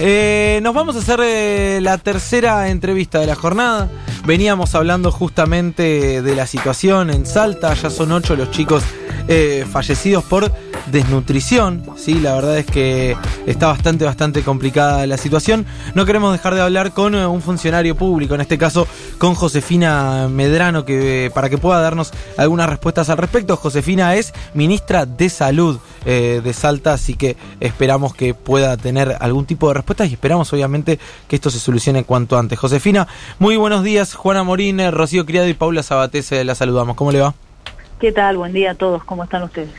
eh, nos vamos a hacer eh, la tercera entrevista de la jornada. Veníamos hablando justamente de la situación en Salta, ya son ocho los chicos eh, fallecidos por desnutrición. Sí, la verdad es que está bastante, bastante complicada la situación. No queremos dejar de hablar con eh, un funcionario público, en este caso con Josefina Medrano, que, para que pueda darnos algunas respuestas al respecto. Josefina es ministra de Salud eh, de Salta, así que esperamos que pueda tener algún tipo de respuestas y esperamos obviamente que esto se solucione cuanto antes. Josefina, muy buenos días. Juana Morín, Rocío Criado y Paula Sabatese, la saludamos. ¿Cómo le va? ¿Qué tal? Buen día a todos. ¿Cómo están ustedes?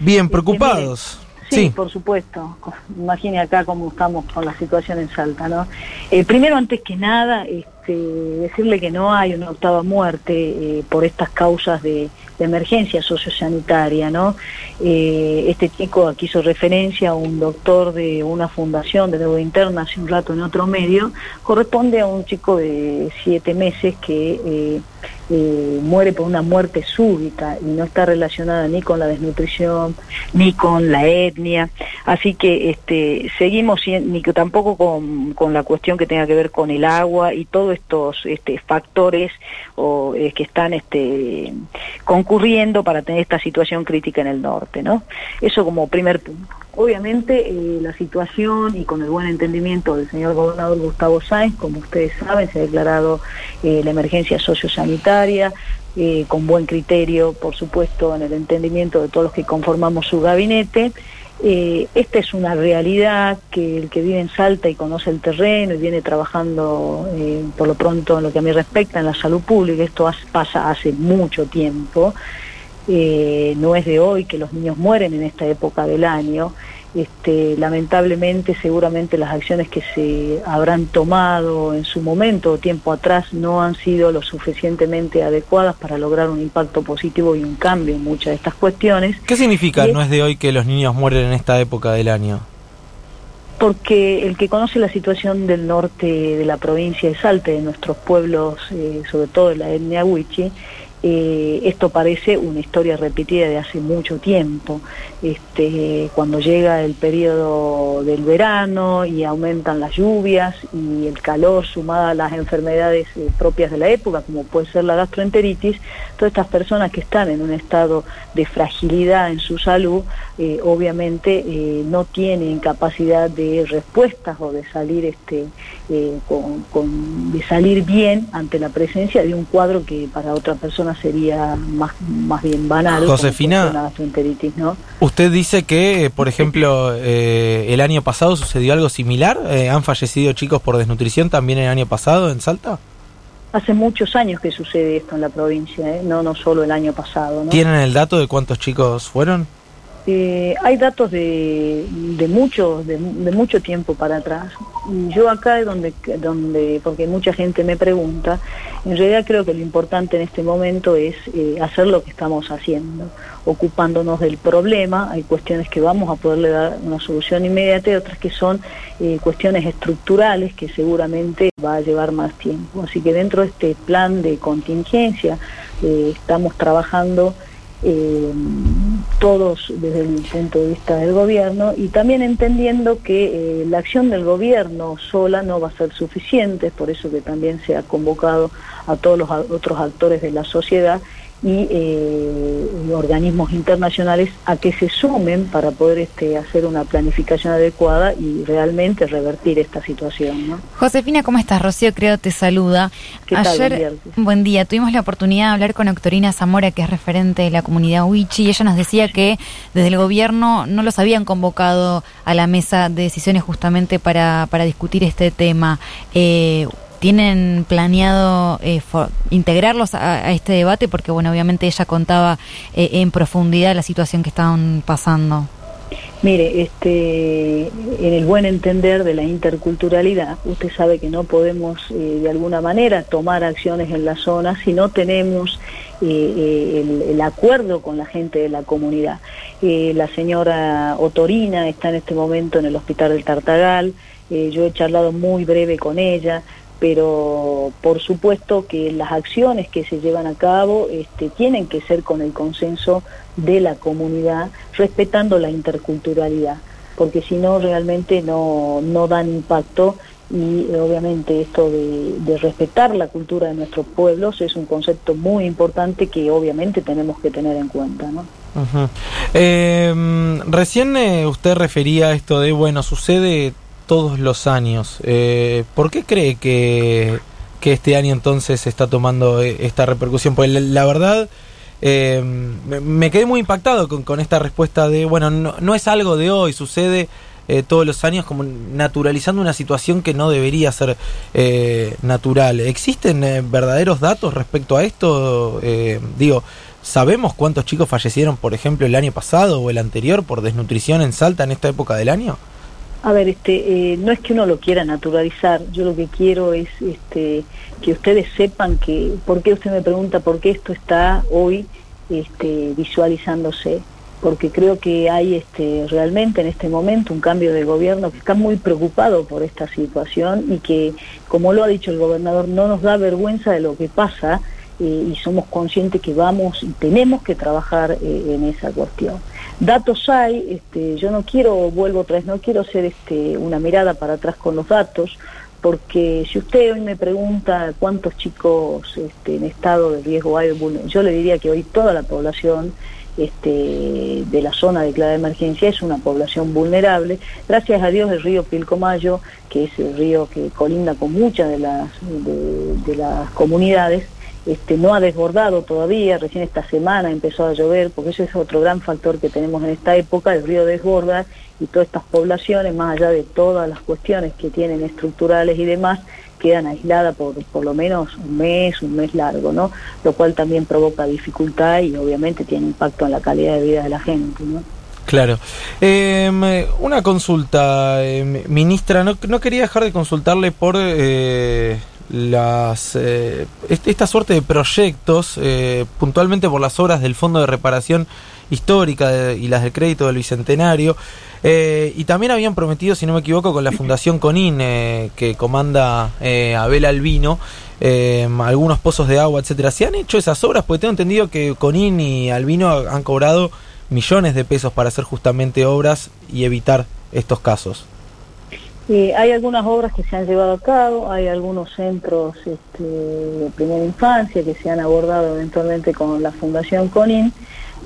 Bien, preocupados. Sí, por supuesto. Imagine acá cómo estamos con la situación en Salta, ¿no? Eh, primero, antes que nada, este, decirle que no hay una octava muerte eh, por estas causas de, emergencia sociosanitaria, ¿no? Eh, este chico aquí hizo referencia a un doctor de una fundación de deuda interna hace un rato en otro medio, corresponde a un chico de siete meses que eh, muere por una muerte súbita y no está relacionada ni con la desnutrición ni con la etnia. Así que este, seguimos, ni que tampoco con, la cuestión que tenga que ver con el agua y todos estos este, factores o, eh, que están este, concurriendo para tener esta situación crítica en el norte. ¿no? Eso como primer punto. Obviamente eh, la situación y con el buen entendimiento del señor gobernador Gustavo Sáenz, como ustedes saben, se ha declarado eh, la emergencia sociosanitaria, eh, con buen criterio, por supuesto, en el entendimiento de todos los que conformamos su gabinete. Esta es una realidad que el que vive en Salta y conoce el terreno y viene trabajando, por lo pronto, en lo que a mí respecta, en la salud pública, esto pasa hace mucho tiempo. Eh, no es de hoy que los niños mueren en esta época del año. Este, lamentablemente, seguramente las acciones que se habrán tomado en su momento o tiempo atrás no han sido lo suficientemente adecuadas para lograr un impacto positivo y un cambio en muchas de estas cuestiones. ¿Qué significa no es de hoy que los niños mueren en esta época del año? Porque el que conoce la situación del norte de la provincia de Salta, de nuestros pueblos, eh, sobre todo de la etnia Huichi, eh, esto parece una historia repetida de hace mucho tiempo. Este, cuando llega el periodo del verano y aumentan las lluvias y el calor sumada a las enfermedades eh, propias de la época, como puede ser la gastroenteritis, todas estas personas que están en un estado de fragilidad en su salud, eh, obviamente no tienen capacidad de respuestas o de salir este, de salir bien ante la presencia de un cuadro que para otra persona sería más, más bien banal. Josefina, ¿no? usted dice que, por ejemplo, eh, el año pasado sucedió algo similar. Eh, ¿Han fallecido chicos por desnutrición también el año pasado en Salta? Hace muchos años que sucede esto en la provincia, ¿eh? no, no solo el año pasado. ¿Tienen el dato de cuántos chicos fueron? Eh, hay datos de, de mucho, de, mucho tiempo para atrás. Y yo acá es donde, donde, porque mucha gente me pregunta, en realidad creo que lo importante en este momento es eh, hacer lo que estamos haciendo, ocupándonos del problema. Hay cuestiones que vamos a poderle dar una solución inmediata y otras que son eh, cuestiones estructurales que seguramente va a llevar más tiempo. Así que dentro de este plan de contingencia estamos trabajando eh, todos desde el punto de vista del gobierno y también entendiendo que eh, la acción del gobierno sola no va a ser suficiente, por eso que también se ha convocado a todos los otros actores de la sociedad y eh, organismos internacionales a que se sumen para poder este, hacer una planificación adecuada y realmente revertir esta situación. Josefina, ¿cómo estás? Rocío creo te saluda. Ayer, buen día. Tuvimos la oportunidad de hablar con Octorina Zamora, que es referente de la comunidad Huichi, y ella nos decía que desde el gobierno no los habían convocado a la mesa de decisiones justamente para, para discutir este tema. Eh, ¿Tienen planeado eh, integrarlos a, este debate? Porque, bueno, obviamente ella contaba eh, en profundidad la situación que estaban pasando. Mire, este, en el buen entender de la interculturalidad, usted sabe que no podemos eh, de alguna manera tomar acciones en la zona si no tenemos el, el, acuerdo con la gente de la comunidad. la señora Otorina está en este momento en el Hospital del Tartagal, yo he charlado muy breve con ella, pero por supuesto que las acciones que se llevan a cabo este, tienen que ser con el consenso de la comunidad, respetando la interculturalidad. porque si no realmente no, no dan impacto y eh, obviamente esto de, respetar la cultura de nuestros pueblos es un concepto muy importante que obviamente tenemos que tener en cuenta. ¿no? Em, recién eh, usted refería a esto de, bueno, sucede todos los años. Eh, ¿Por qué cree que, que, este año entonces está tomando esta repercusión? Pues la, verdad... Em, me, quedé muy impactado con, con esta respuesta de, bueno, no, no es algo de hoy, sucede eh, todos los años como naturalizando una situación que no debería ser eh, natural. ¿Existen eh, verdaderos datos respecto a esto? digo, ¿sabemos cuántos chicos fallecieron, por ejemplo, el año pasado o el anterior por desnutrición en Salta en esta época del año? A ver, este, no es que uno lo quiera naturalizar, yo lo que quiero es este, que ustedes sepan que, ¿por qué usted me pregunta por qué esto está hoy este, visualizándose? porque creo que hay este, realmente en este momento un cambio de gobierno que está muy preocupado por esta situación y que, como lo ha dicho el gobernador, no nos da vergüenza de lo que pasa eh, y somos conscientes que vamos y tenemos que trabajar eh, en esa cuestión. Datos hay, este, yo no quiero, vuelvo otra vez, no quiero hacer este, una mirada para atrás con los datos, porque si usted hoy me pregunta cuántos chicos este, en estado de riesgo hay, yo le diría que hoy toda la población de la zona declarada de emergencia es una población vulnerable. Gracias a Dios el río Pilcomayo, que es el río que colinda con muchas de, las comunidades, este, no ha desbordado todavía, recién esta semana empezó a llover, porque ese es otro gran factor que tenemos en esta época, el río desborda y todas estas poblaciones, más allá de todas las cuestiones que tienen estructurales y demás, quedan aisladas por por lo menos un mes, un mes largo, ¿no? Lo cual también provoca dificultad y obviamente tiene impacto en la calidad de vida de la gente, ¿no? Claro. Em, una consulta, em, ministra, no, no, quería dejar de consultarle por eh, las eh, esta suerte de proyectos, eh, puntualmente por las obras del Fondo de Reparación Histórica y las del crédito del Bicentenario. Eh, y también habían prometido, si no me equivoco, con la Fundación Conin, eh, que comanda eh, Abel Albino, algunos pozos de agua, etcétera. ¿Se han hecho esas obras? Porque tengo entendido que Conin y Albino han cobrado millones de pesos para hacer justamente obras y evitar estos casos. Hay algunas obras que se han llevado a cabo, hay algunos centros este, de primera infancia que se han abordado eventualmente con la Fundación Conin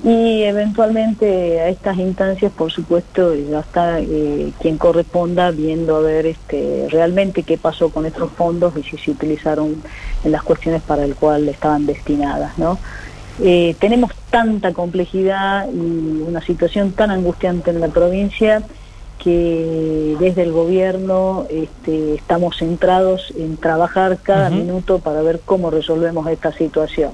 y eventualmente a estas instancias, por supuesto, ya está eh, quien corresponda viendo a ver este, realmente qué pasó con estos fondos y si se utilizaron en las cuestiones para el cual estaban destinadas. Eh, tenemos tanta complejidad y una situación tan angustiante en la provincia que desde el gobierno este, estamos centrados en trabajar cada minuto para ver cómo resolvemos esta situación.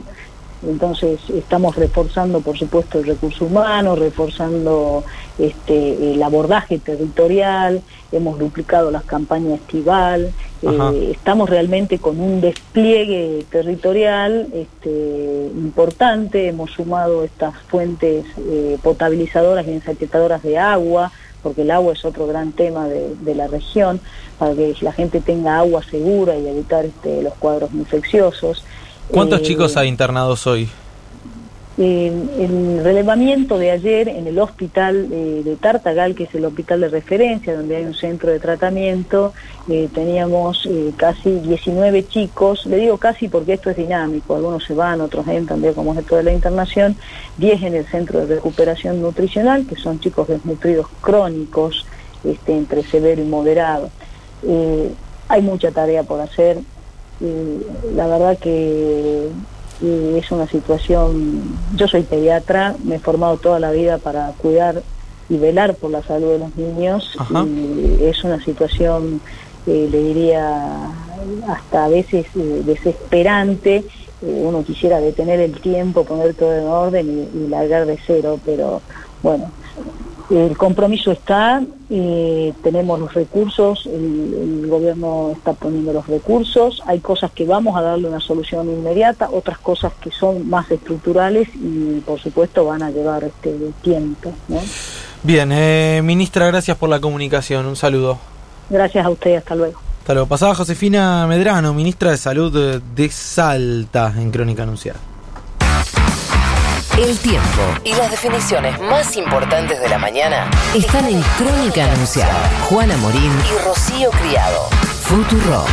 Entonces estamos reforzando, por supuesto, el recurso humano, reforzando este, el abordaje territorial, hemos duplicado las campañas estival, eh, estamos realmente con un despliegue territorial este, importante, hemos sumado estas fuentes eh, potabilizadoras y ensaquetadoras de agua, porque el agua es otro gran tema de, la región, para que la gente tenga agua segura y evitar este, los cuadros infecciosos. ¿Cuántos eh, chicos hay internados hoy? El relevamiento de ayer en el hospital eh, de Tartagal, que es el hospital de referencia, donde hay un centro de tratamiento, eh, teníamos casi 19 chicos, le digo casi porque esto es dinámico, algunos se van, otros entran, veo como es esto de la internación, 10 en el centro de recuperación nutricional, que son chicos desnutridos crónicos, este, entre severo y moderado. hay mucha tarea por hacer, la verdad que es una situación, yo soy pediatra, me he formado toda la vida para cuidar y velar por la salud de los niños y es una situación, eh, le diría, hasta a veces eh, desesperante, eh, uno quisiera detener el tiempo, poner todo en orden y, y largar de cero, pero bueno, el compromiso está, eh, tenemos los recursos, el, gobierno está poniendo los recursos, hay cosas que vamos a darle una solución inmediata, otras cosas que son más estructurales y por supuesto van a llevar este tiempo. Bien, eh, ministra, gracias por la comunicación, un saludo. Gracias a usted, hasta luego. Hasta luego. Pasaba Josefina Medrano, ministra de Salud de Salta, en Crónica Anunciada. El tiempo y las definiciones más importantes de la mañana están en Crónica Anunciada. Juana Morín y Rocío Criado. Futuro.